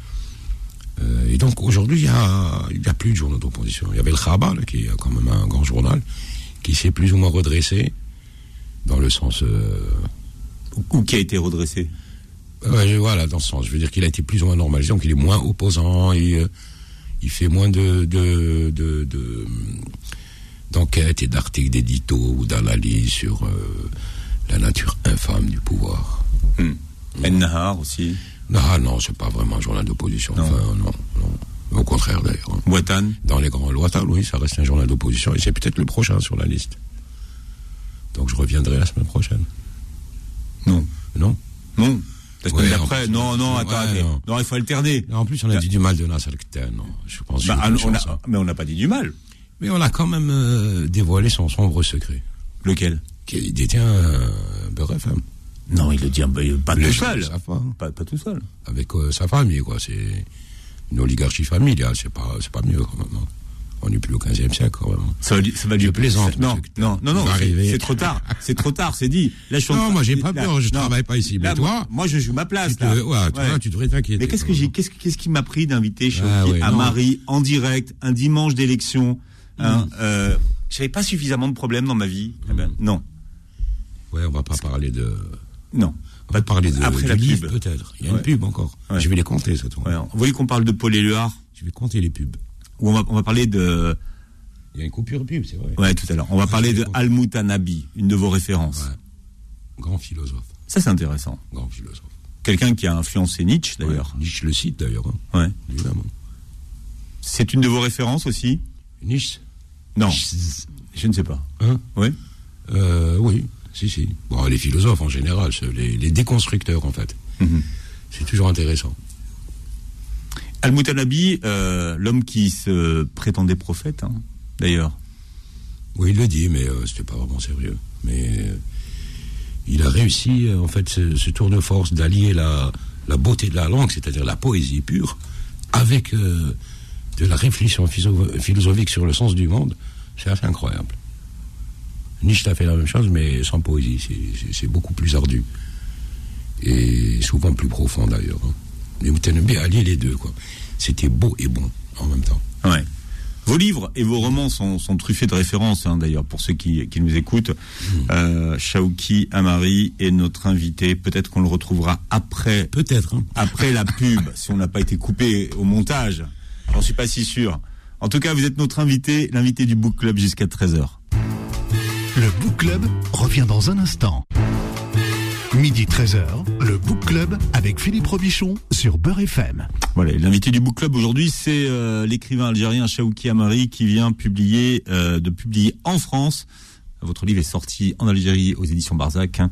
euh, et donc aujourd'hui, il y a, a plus de journaux d'opposition. Il y avait le Khaba, là, qui est quand même un grand journal, qui s'est plus ou moins redressé dans le sens. euh,
Ou, ou qui a été redressé.
ouais, voilà, dans ce sens. Je veux dire qu'il a été plus ou moins normalisé, donc il est moins opposant, il, euh, il fait moins de, de, de, de, d'enquêtes et d'articles d'édito ou d'analyse sur euh, la nature infâme du pouvoir.
Hmm. El Nahar aussi.
Non, non, c'est pas vraiment un journal d'opposition.
Non.
Enfin, non, non. Au contraire, d'ailleurs.
Watan.
Dans les grands lois, oui, ça reste un journal d'opposition et c'est peut-être le prochain sur la liste. Donc je reviendrai la semaine prochaine.
Non.
Non
Non. La semaine
Ouais,
d'après. Non, non,
ouais,
attends.
non.
non. il faut alterner.
En plus, on a dit du mal de Nasser non Je pense
Bah, ah, on a-
hein.
mais on n'a pas dit du mal.
Mais on a quand même euh, dévoilé son sombre secret.
Lequel?
Qu'il détient euh, Beurre FM.
Non, il le dit bah, pas tout seul.
pas, hein.
Pas, tout seul.
Avec euh, sa famille, quoi. C'est une oligarchie familiale, c'est pas, pas mieux, quand même. hein. Plus au 15e siècle, quand même.
Ça va, ça
Je plaisante,
Non, non, non, non. C'est- trop tard. C'est trop tard. C'est dit. Là, je suis en
Non,
train-
moi, j'ai pas peur, je
non.
travaille pas ici. Mais
Là,
toi,
moi, je joue ma place.
tu, te-
là.
ouais, tu
Ouais.
vois, tu devrais t'inquiéter.
Mais qu'est-ce que j'ai, qu'est-ce, qu'est-ce qui m'a pris d'inviter chez
Ah ouais,
à
non.
Marie en direct un dimanche d'élection hein,
Mm.
euh, J'avais pas suffisamment de problèmes dans ma vie. Eh ben, non,
Ouais, on va pas parler de.
non.
On va parler de.
Après
du
la
livre,
pub.
peut-être. Il y a une pub encore. Je vais les compter, ça tourne.
Vous voyez qu'on parle de Paul Éluard?
Je vais compter les pubs.
On va, on va parler de.
Il y a une coupure pub, c'est vrai.
Ouais, tout à l'heure. On va parler de
bon.
Almout Anabi, une de vos références.
Ouais. Grand philosophe.
Ça, c'est intéressant.
Grand philosophe.
Quelqu'un qui a influencé Nietzsche, d'ailleurs.
Ouais, Nietzsche le cite d'ailleurs, hein,
Ouais.
évidemment.
C'est une de vos références aussi?
Nietzsche?
Non, je ne sais pas.
Hein?
Oui.
Euh, Oui, si, si. Bon, les philosophes en général, les déconstructeurs en fait.
Mhm.
C'est toujours intéressant.
Al-Mutanabi, euh, l'homme qui se prétendait prophète, hein, d'ailleurs.
Oui, il le dit, mais euh, c'était pas vraiment sérieux. Mais euh, il a réussi, euh, en fait, ce, tour de force d'allier la, la beauté de la langue, c'est-à-dire la poésie pure, avec de la réflexion philo- philosophique sur le sens du monde. C'est assez incroyable. Nietzsche a fait la même chose, mais sans poésie. C'est beaucoup plus ardu. Et souvent plus profond, d'ailleurs. hein. Mais Moutanabé a allié les deux, quoi. C'était beau et bon en même temps.
Ouais. Vos livres et vos romans sont, sont truffés de références, hein, d'ailleurs, pour ceux qui, qui nous écoutent. Euh, Shaouki Amari est notre invité. Peut-être qu'on le retrouvera après,
Peut-être, hein.
après la pub, si on n'a pas été coupé au montage. J'en suis pas si sûr. En tout cas, vous êtes notre invité, l'invité du Book Club jusqu'à 13h.
Le Book Club revient dans un instant. Midi 13h, le Book Club avec Philippe Robichon sur Beurre FM.
Voilà, l'invité du Book Club aujourd'hui, c'est euh, l'écrivain algérien Shaouki Amari qui vient publier, euh, de publier en France. Votre livre est sorti en Algérie aux éditions Barzac. hein.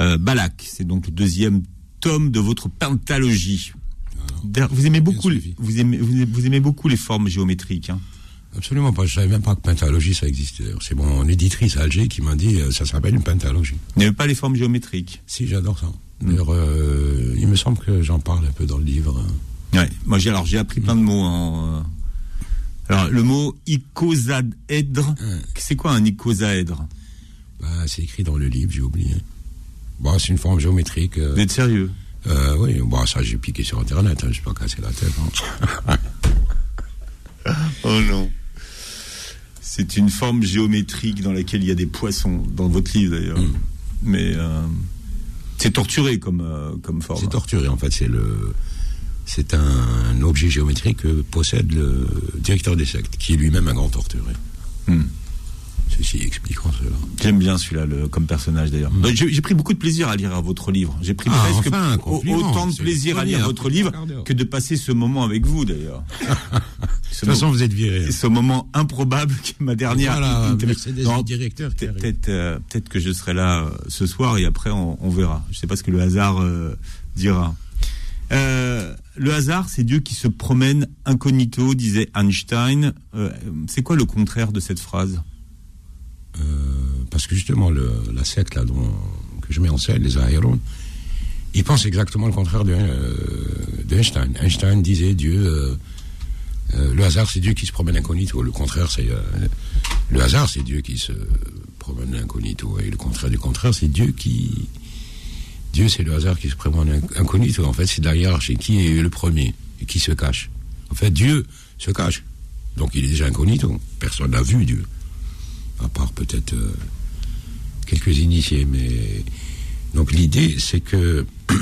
Euh, Balak, c'est donc le deuxième tome de votre pentalogie. D'ailleurs, Vous aimez beaucoup, vous aimez, vous aimez beaucoup les formes géométriques. Hein.
Absolument pas. Je savais même pas que pentalogie ça existait. C'est mon éditrice à Alger qui m'a dit euh, ça s'appelle une pentalogie.
Vous n'aimez pas les formes géométriques
Si, j'adore ça. D'ailleurs, euh, il me semble que j'en parle un peu dans le livre.
Ouais. Moi, j'ai alors j'ai appris plein de mots. hein, euh. Alors, le mot icosaèdre, c'est quoi un icosaèdre
Bah, c'est écrit dans le livre, j'ai oublié. Bon, c'est une forme géométrique. euh,
Vous êtes sérieux?
Euh, oui, bon, ça j'ai piqué sur Internet, hein, je suis pas cassé la tête. hein.
Oh non. C'est une forme géométrique dans laquelle il y a des poissons, dans votre livre d'ailleurs.
Mm.
Mais euh, c'est torturé comme, euh, comme forme.
C'est torturé, en fait. C'est le, c'est un objet géométrique que possède le directeur des sectes, qui est lui-même un grand torturé.
Hmm.
Ceci expliquant cela.
J'aime bien celui-là le- comme personnage d'ailleurs. Donc, J'ai pris beaucoup de plaisir à lire votre livre. J'ai pris
Mm. Ah,
presque
enfin,
autant de
c'est
plaisir à lire
hein,
votre livre
d'heure.
que de passer ce moment avec vous d'ailleurs.
De toute façon, vous êtes viré.
ce moment improbable qui est ma dernière.
Voilà,
interview.
Mercedes
Non,
le directeur qui arrive.
Peut-être euh, que je serai là euh, ce soir et après on, on verra. Je sais pas ce que le hasard euh, dira. Euh, le hasard, c'est Dieu qui se promène incognito, disait Einstein. Euh, c'est quoi le contraire de cette phrase?
Parce que justement, le, la secte là, dont, que je mets en scène, les Aérones, ils pensent exactement le contraire de, euh, Einstein. Disait Dieu, euh, euh, le hasard c'est Dieu qui se promène incognito. Le contraire c'est euh, le hasard c'est Dieu qui se promène incognito. Et le contraire du contraire c'est Dieu qui Dieu c'est le hasard qui se promène inc- incognito. En fait c'est de la hiérarchie. Qui est le premier et qui se cache? En fait Dieu se cache. Donc il est déjà incognito. Personne n'a vu Dieu à part peut-être euh, quelques initiés, mais donc l'idée c'est que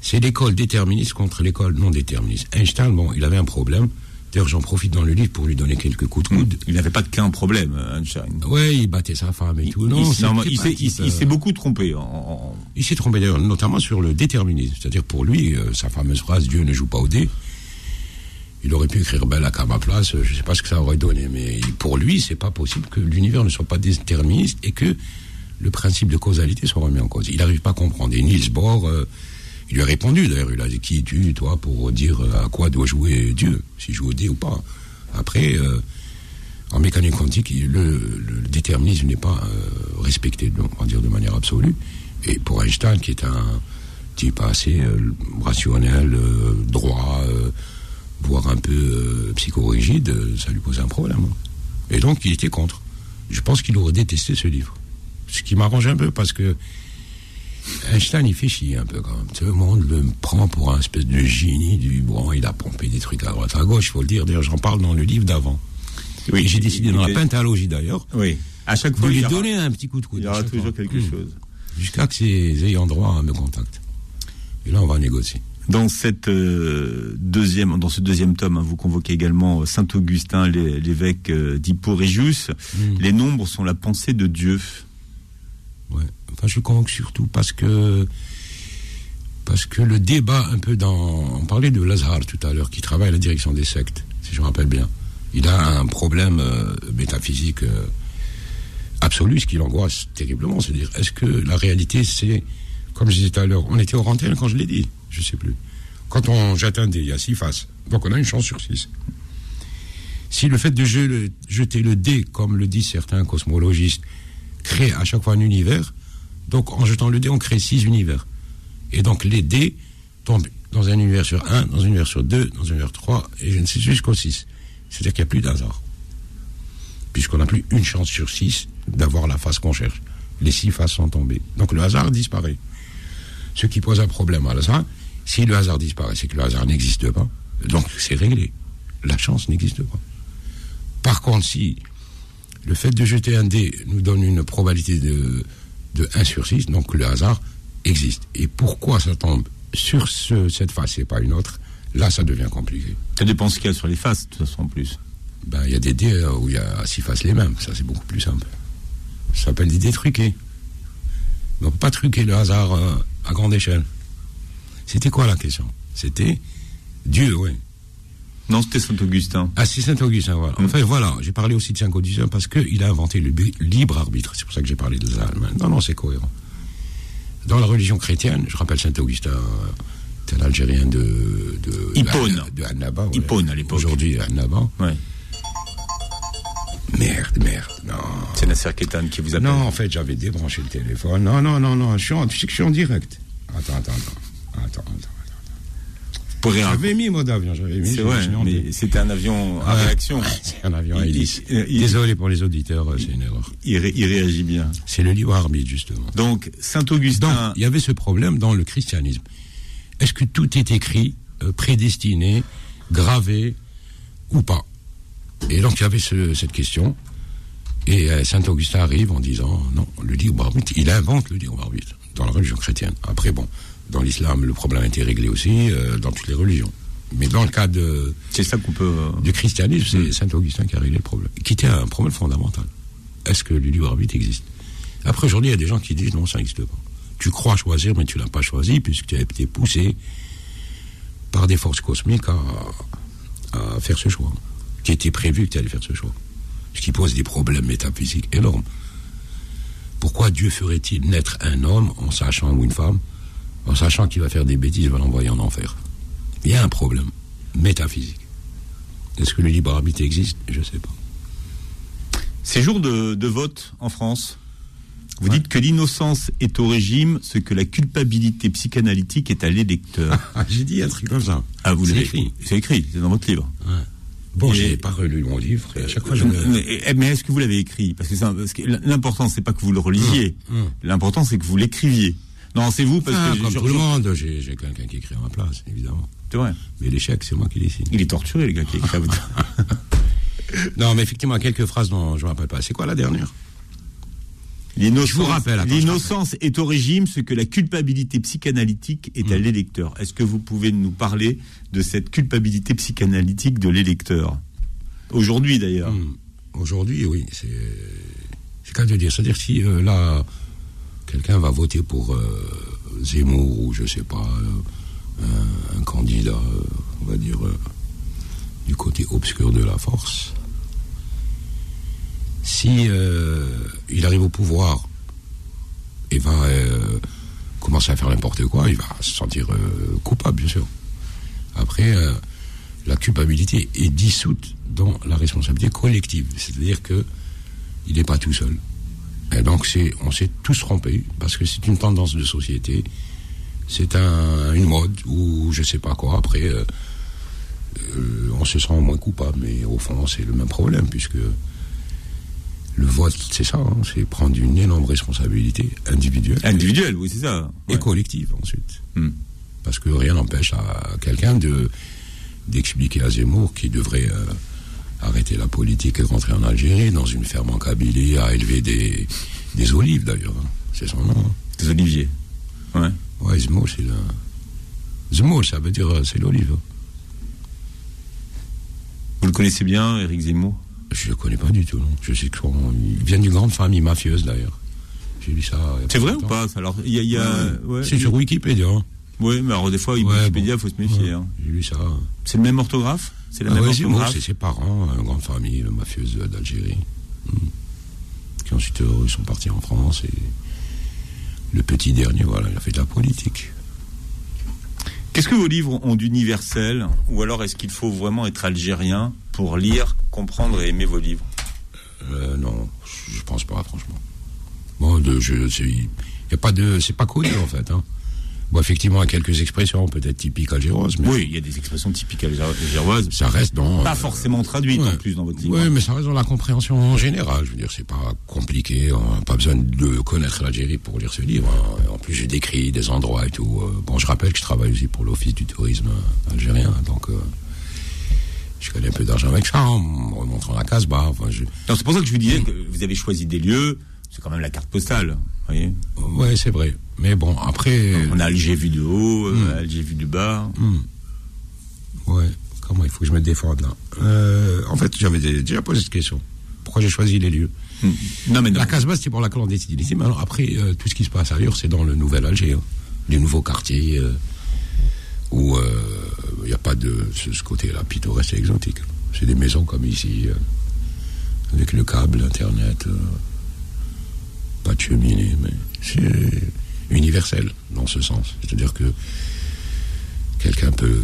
c'est l'école déterministe contre l'école non déterministe. Einstein, bon, il avait un problème. D'ailleurs, j'en profite dans le livre pour lui donner quelques coups de coude.
Il n'avait pas qu'un problème, Einstein.
Ouais, il battait sa femme et tout. Non,
il, non, s'est-
euh,
beaucoup trompé. en-
il s'est trompé d'ailleurs, notamment sur le déterminisme. C'est-à-dire pour lui, euh, sa fameuse phrase Dieu ne joue pas au dé. Il aurait pu écrire Belak à ma place, je ne sais pas ce que ça aurait donné, mais pour lui, c'est pas possible que l'univers ne soit pas déterministe et que le principe de causalité soit remis en cause. Il n'arrive pas à comprendre. Et Niels Bohr, euh, il lui a répondu d'ailleurs, il a dit Qui es-tu, toi, pour dire euh, à quoi doit jouer Dieu, s'il joue au dé ou pas Après, euh, en mécanique quantique, le, déterminisme n'est pas respecté, donc, on va dire de manière absolue. Et pour Einstein, qui est un type assez rationnel, droit, voire un peu euh, psychorigide, euh, ça lui posait un problème. Et donc, il était contre. Je pense qu'il aurait détesté ce livre. Ce qui m'arrange un peu parce que Einstein, il fait chier un peu quand même. Tout le monde le prend pour un espèce de génie du bon. Il a pompé des trucs à droite, à gauche, il faut le dire. D'ailleurs, j'en parle dans le livre d'avant. Et j'ai décidé dans la pentalogie d'ailleurs
Oui. À chaque
de
fois, il
lui
aura,
donner un petit coup de coude.
il y aura toujours
fois.
quelque
Mmh.
chose.
Jusqu'à que ses ayants droit me contactent. Et là, on va négocier.
Dans cette euh, deuxième, dans ce deuxième tome, hein, vous convoquez également euh, saint Augustin, l'é- l'évêque euh, d'Hippo Régius.
Mm.
Les nombres sont la pensée de Dieu.
Ouais. Enfin, je convaincu surtout parce que parce que le débat un peu dans on parlait de Lazare tout à l'heure qui travaille à la direction des sectes, si je me rappelle bien. Il a un problème euh, métaphysique absolu, ce qui l'angoisse terriblement. C'est-à-dire, est-ce que la réalité, c'est comme je disais tout à l'heure, on était au rentelle quand je l'ai dit, je sais plus. Quand on jette un dé, il y a six faces, donc on a une chance sur six. Si le fait de jeter le dé, comme le disent certains cosmologistes, crée à chaque fois un univers, donc en jetant le dé, on crée six univers. Et donc les dés tombent dans un univers sur un, dans un univers sur deux, dans un univers trois, et je ne sais jusqu'au six. C'est-à-dire qu'il n'y a plus d'hasard. Puisqu'on n'a plus une chance sur six d'avoir la face qu'on cherche. Les six faces sont tombées. Donc le hasard disparaît. Ce qui pose un problème à hasard, si le hasard disparaît, c'est que le hasard n'existe pas. Donc c'est réglé. La chance n'existe pas. Par contre, si le fait de jeter un dé nous donne une probabilité de, de 1 sur 6, donc le hasard existe. Et pourquoi ça tombe sur cette face et pas une autre Là, ça devient compliqué.
Ça dépend ce qu'il y a sur les faces, de toute façon, en plus.
Ben, il y a des dés euh, où il y a six faces les mêmes. Ça, c'est beaucoup plus simple. Ça s'appelle des dés truqués. Mais on ne peut pas truquer le hasard euh, à grande échelle. C'était quoi la question? C'était Dieu, oui.
Non, c'était Saint-Augustin.
Ah, c'est Saint-Augustin, voilà. Enfin, voilà, j'ai parlé aussi de Saint-Augustin parce qu'il a inventé le libre arbitre. C'est pour ça que j'ai parlé de ça. Non, non, c'est cohérent. Dans la religion chrétienne, je rappelle Saint-Augustin, c'est un Algérien de. de
Hippone.
De Annaba.
Hippone à l'époque.
Aujourd'hui, Annaba.
Ouais.
Merde, merde, non.
C'est Nasser Ketan qui vous appelle.
Non, en fait, j'avais débranché le téléphone. Non, non, non, non. Je suis en, tu sais que je suis en direct. Attends, attends, attends. Attends, attends. J'avais mis mode avion, j'avais mis.
C'est vrai, mais c'était un avion à réaction.
C'est un avion à hélice. Désolé pour les auditeurs, c'est une erreur.
Il, réagit bien.
C'est le libre arbitre, justement.
Donc, Saint-Augustin.
il y avait ce problème dans le christianisme. Est-ce que tout est écrit, euh, prédestiné, gravé ou pas? Et donc il y avait cette question. Et euh, Saint Augustin arrive en disant non, le libre arbitre, il invente le libre arbitre dans la religion chrétienne. Après, bon, dans l'islam, le problème a été réglé aussi, euh, dans toutes les religions. Mais dans le cas de,
c'est ça qu'on peut,
du christianisme, c'est hmm. Saint Augustin qui a réglé le problème, qui était un problème fondamental. Est-ce que le libre arbitre existe? Après, aujourd'hui, il y a des gens qui disent non, ça n'existe pas tu crois choisir, mais tu l'as pas choisi, puisque tu as été poussé par des forces cosmiques à, faire ce choix. Qui était prévu que tu allais faire ce choix. Ce qui pose des problèmes métaphysiques énormes. Pourquoi Dieu ferait-il naître un homme en sachant, ou une femme, en sachant qu'il va faire des bêtises, va l'envoyer en enfer Il y a un problème métaphysique. Est-ce que le libre arbitre existe? Je ne sais pas.
Ces jours de vote en France, vous dites que l'innocence est au régime, ce que la culpabilité psychanalytique est à l'électeur.
Ah, j'ai dit un truc comme ça.
Ah, vous l'avez écrit C'est écrit, c'est dans votre livre.
Bon, j'ai pas relu mon livre, et à chaque fois je
Mais, mais est-ce que vous l'avez écrit? Parce que, l'important, c'est pas que vous le relisiez. Hum, hum. L'important, c'est que vous l'écriviez. Non, c'est vous, parce ah, que...
Comme tout le monde, j'ai quelqu'un qui écrit en ma place, évidemment.
C'est vrai.
Mais l'échec, c'est moi qui les signe.
Il est torturé, le gars qui écrit
non, mais effectivement, quelques phrases dont je ne me rappelle pas. C'est quoi la dernière?
L'innocence est au régime, ce que la culpabilité psychanalytique est à hmm. l'électeur. Est-ce que vous pouvez nous parler de cette culpabilité psychanalytique de l'électeur? Aujourd'hui d'ailleurs. Hmm.
Aujourd'hui, oui. C'est qu'à de dire. C'est-à-dire si euh, là, quelqu'un va voter pour euh, Zemmour ou je sais pas, euh, un, candidat, on va dire, du côté obscur de la force, si euh, il arrive au pouvoir et va euh, commencer à faire n'importe quoi, il va se sentir euh, coupable, bien sûr. Après, la culpabilité est dissoute dans la responsabilité collective, c'est-à-dire que il n'est pas tout seul. Et donc, on s'est tous trompés parce que c'est une tendance de société, c'est un, une mode ou je sais pas quoi. Après, on se sent moins coupable, mais au fond, c'est le même problème puisque le vote, c'est ça, hein, c'est prendre une énorme responsabilité individuelle.
Individuelle, oui, c'est ça.
Et collective ensuite. Hmm. Parce que rien n'empêche à quelqu'un de d'expliquer à Zemmour qu'il devrait euh, arrêter la politique et rentrer en Algérie, dans une ferme en Kabylie, à élever des, des olives d'ailleurs. Hein. C'est son nom. Hein.
Des oliviers. Ouais.
Ouais, Zemmour, c'est le. Zemmour, ça veut dire euh, c'est l'olive.
Vous le connaissez bien, Éric Zemmour?
Je ne le connais pas du tout, non. Je sais qu'il vient d'une grande famille mafieuse, d'ailleurs. J'ai lu ça. il
C'est vrai ou pas? Alors, il y a. il y a- ouais.
C'est sur Wikipédia. Hein.
Oui, mais alors des fois,
Ouais,
Wikipédia,
bon.
faut se méfier.
Ouais,
hein.
J'ai lu ça.
C'est le même orthographe? C'est la
Ah
même
ouais,
orthographe?
c'est ses parents, une grande famille mafieuse d'Algérie, Hmm. qui ensuite euh, sont partis en France. Et le petit dernier, voilà, il a fait de la politique.
Qu'est-ce que vos livres ont d'universel? Ou alors est-ce qu'il faut vraiment être algérien pour lire, comprendre et aimer vos livres?
Euh, non, je pense pas, franchement. Bon, de, je, c'est, y a pas de, c'est pas connu en fait. Hein. Bon, effectivement, il y a quelques expressions peut-être typiques algéroses, mais
Oui, il y a des expressions typiques algéroises,
ça reste dans.
pas forcément traduites
ouais.
en plus dans votre livre.
Oui, mais ça reste dans la compréhension en général. Je veux dire, c'est pas compliqué. On n'a pas besoin de connaître l'Algérie pour lire ce livre. hein. En plus, j'ai décrit des endroits et tout. Euh, Bon, je rappelle que je travaille aussi pour l'Office du tourisme algérien, donc euh, je connais un peu d'argent avec ça, en me remontrant la Casbah. Enfin, je...
C'est pour ça que je vous disais que vous avez choisi des lieux, c'est quand même la carte postale. Voyez
Ouais, c'est vrai. Mais bon, après.
On a Alger vu de haut, euh,
Hmm.
Alger vu du bas.
Ouais, comment il faut que je me défende là Euh, En fait, j'avais dé- déjà posé cette question. Pourquoi j'ai choisi les lieux
Hmm. Non, mais non.
La Casbah, c'était pour la clandestinité, mais alors après, euh, tout ce qui se passe ailleurs, c'est dans le nouvel Alger, hein. les nouveaux quartiers, euh, où euh, il n'y a pas de ce, ce côté-là pittoresque et exotique. C'est des maisons comme ici, euh, avec le câble, l'Internet, euh, pas de cheminée, mais c'est universel dans ce sens. C'est-à-dire que quelqu'un peut,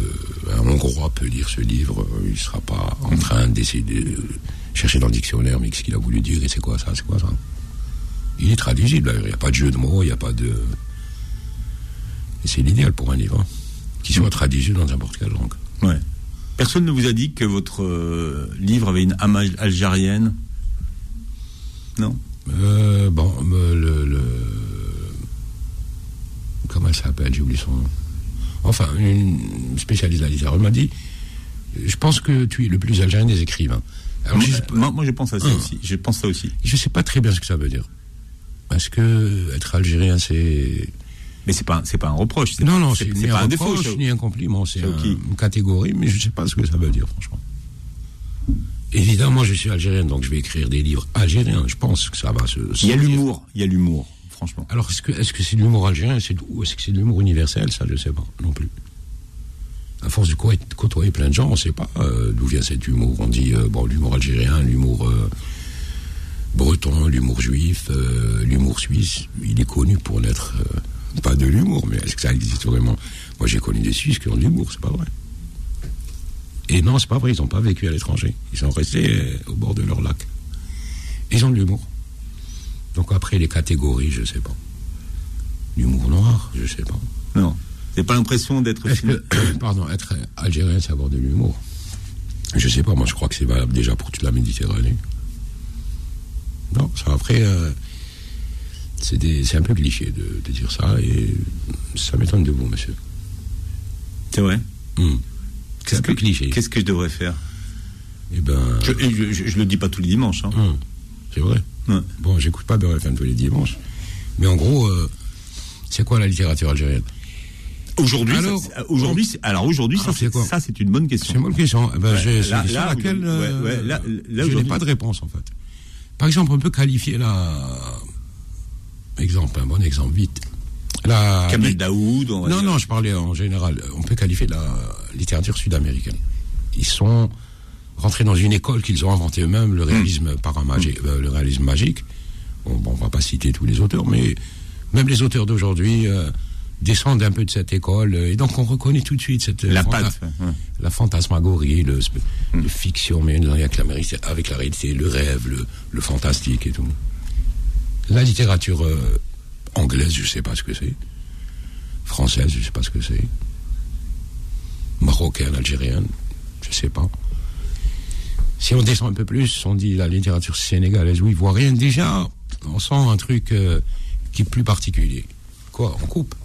un Hongrois peut lire ce livre, euh, il ne sera pas en train d'essayer de chercher dans le dictionnaire, mais qu'est-ce qu'il a voulu dire et c'est quoi ça, c'est quoi ça Il est traduisible, il n'y a pas de jeu de mots, il n'y a pas de... Et c'est l'idéal pour un livre, hein, qui soit traduisible dans n'importe quelle langue.
Ouais. Personne ne vous a dit que votre euh, livre avait une âme al- algérienne? Non?
Euh, bon, le, Comment elle s'appelle J'ai oublié son nom. Enfin, une spécialiste de la littérature m'a dit Je pense que tu es le plus algérien des écrivains. Alors,
moi,
je, pas-
moi, moi, je pense à ça
Hum.
aussi. Je pense ça aussi.
je sais pas très bien ce que ça veut dire. Parce que être algérien, c'est.
Mais c'est pas, c'est pas un reproche.
Non, non,
c'est
ni
pas
un
défaut.
reproche,
c'est-
ni un compliment. C'est un- une catégorie, mais je sais pas ce que ça veut dire, franchement. Évidemment, je suis algérien, donc je vais écrire des livres algériens. Je pense que ça va se.
Il y a l'humour. Il y a l'humour,
Alors, est-ce que c'est de l'humour algérien ou est-ce que c'est de l'humour universel Ça, je ne sais pas non plus. À force de côtoyer plein de gens, on ne sait pas euh, d'où vient cet humour. On dit euh, bon, l'humour algérien, l'humour euh, breton, l'humour juif, l'humour suisse. Il est connu pour n'être pas de l'humour, mais est-ce que ça existe vraiment? Moi, j'ai connu des Suisses qui ont de l'humour, c'est pas vrai. Et non, c'est pas vrai, ils n'ont pas vécu à l'étranger. Ils sont restés au bord de leur lac. Ils ont de l'humour. Donc après, les catégories, je sais pas. L'humour noir, je sais pas.
Non. N'avez pas l'impression d'être.
Pardon, être algérien, c'est avoir de l'humour? Je sais pas, moi je crois que c'est valable déjà pour toute la Méditerranée. Non, ça après, euh, c'est un peu cliché de, de dire ça et ça m'étonne de vous, monsieur.
C'est vrai?
Hmm. C'est un
Qu'est-ce
peu
que-
cliché.
Qu'est-ce que je devrais faire?
Eh ben,
je, je, je- je le dis pas tous les dimanches. Hein.
hmm, c'est vrai.
Ouais.
Bon, j'écoute pas Beurre FM tous les dimanches. Mais en gros, euh, c'est quoi la littérature algérienne?
Aujourd'hui,
Alors-
c'est- aujourd'hui, c'est- alors aujourd'hui,
c'est
c'est
quoi?
ça, c'est une bonne
C'est
question.
une bonne question. Eh ben,
Ouais,
c'est
là-
laquelle
ouais,
euh,
ouais, là- là,
je n'ai pas de réponse en fait. Par exemple, on peut qualifier la exemple, un bon exemple vite. La
Kamel Daoud. on va
non
dire.
non, je parlais en général. On peut qualifier la littérature sud-américaine. Ils sont rentrés dans une école qu'ils ont inventée eux-mêmes, le réalisme paramagique, euh, le réalisme magique. Bon, bon, on va pas citer tous les auteurs, mais même les auteurs d'aujourd'hui euh, descendent un peu de cette école, euh, et donc on reconnaît tout de suite cette
La
fanta-
patte. ouais.
la fantasmagorie, le, le fiction, mais avec la, réalité- avec la réalité, le rêve, le, le fantastique et tout. La littérature euh, anglaise, je sais pas ce que c'est. Française, je sais pas ce que c'est. Marocaine, algérienne, je sais pas. Si on descend un peu plus, on dit la littérature sénégalaise ou ivoirienne, déjà, on sent un truc euh, qui est plus particulier. Quoi, on coupe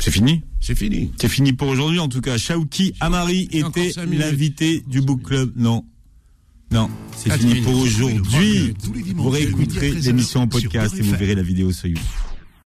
C'est fini.
C'est fini.
C'est fini pour aujourd'hui. En tout cas, Shaouki Amari était l'invité du book club. Non. Non, c'est fini
minutes.
pour aujourd'hui. Vous réécouterez
13h
l'émission en podcast et vous verrez la vidéo sur YouTube.